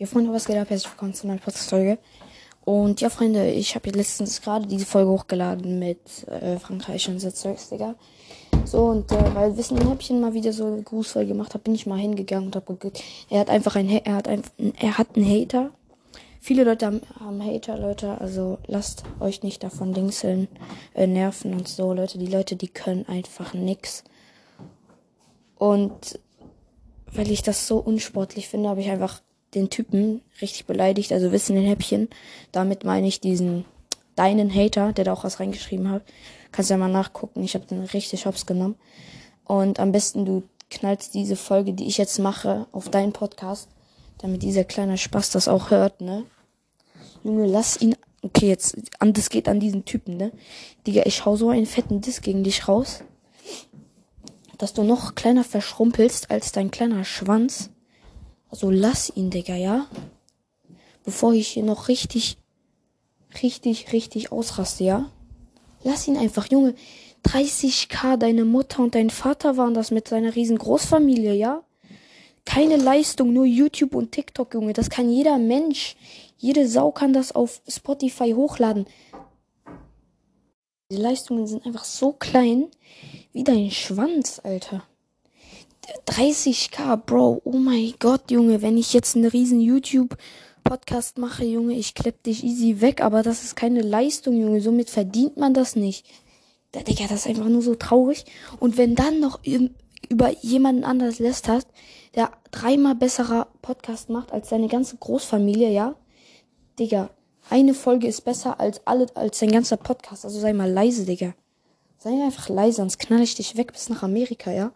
Ja, Freunde, was geht ab? Herzlich willkommen zu einer Podcast-Folge. Und ja, Freunde, ich habe letztens gerade diese Folge hochgeladen mit äh, Frankreich und so Zeugs, Digga. So, und äh, weil Wissen Häppchen mal wieder so eine Grußfolge gemacht hat, bin ich mal hingegangen und hab geguckt. Er hat einfach ein, er hat ein, er hat einen Hater. Viele Leute haben, haben Hater, Leute, also lasst euch nicht davon dingseln, äh, nerven und so, Leute. Die Leute, die können einfach nix. Und weil ich das so unsportlich finde, habe ich einfach den Typen richtig beleidigt, also wissen den Häppchen. Damit meine ich diesen deinen Hater, der da auch was reingeschrieben hat. Kannst ja mal nachgucken. Ich habe den richtig hops genommen. Und am besten du knallst diese Folge, die ich jetzt mache, auf deinen Podcast, damit dieser kleine Spaß das auch hört, ne? Junge, lass ihn. Okay, jetzt, an, das geht an diesen Typen, ne? Digga, ich hau so einen fetten Diss gegen dich raus, dass du noch kleiner verschrumpelst als dein kleiner Schwanz. Also lass ihn, Digga, ja? Bevor ich hier noch richtig, richtig, richtig ausraste, ja? Lass ihn einfach, Junge. 30k, deine Mutter und dein Vater waren das mit seiner riesen Großfamilie, ja? Keine Leistung, nur YouTube und TikTok, Junge. Das kann jeder Mensch. Jede Sau kann das auf Spotify hochladen. Die Leistungen sind einfach so klein wie dein Schwanz, Alter. 30k, Bro. Oh mein Gott, Junge. Wenn ich jetzt einen riesen YouTube-Podcast mache, Junge, ich klepp dich easy weg. Aber das ist keine Leistung, Junge. Somit verdient man das nicht. Da, Digga, das ist einfach nur so traurig. Und wenn dann noch über jemanden anders lässt hast, der dreimal besserer Podcast macht als seine ganze Großfamilie, ja? Digga, eine Folge ist besser als alle, als sein ganzer Podcast. Also sei mal leise, Digga. Sei einfach leise, sonst knall ich dich weg bis nach Amerika, ja?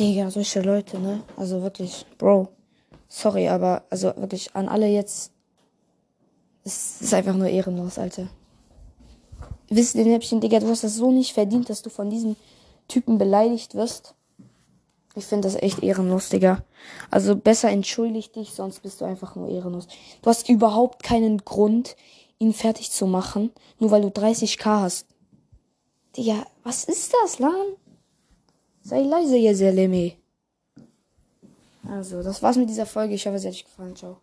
Digga, solche Leute, ne? Also wirklich, Bro. Sorry, aber also wirklich an alle jetzt. Es ist einfach nur ehrenlos, Alter. Wisst ihr, Näppchen, Digga, du hast das so nicht verdient, dass du von diesen Typen beleidigt wirst. Ich finde das echt ehrenlos, Digga. Also besser entschuldig dich, sonst bist du einfach nur ehrenlos. Du hast überhaupt keinen Grund, ihn fertig zu machen, nur weil du 30k hast. Digga, was ist das, Lan? Sei leise, ihr Selemi. Also, das war's mit dieser Folge. Ich hoffe, es hat euch gefallen. Ciao.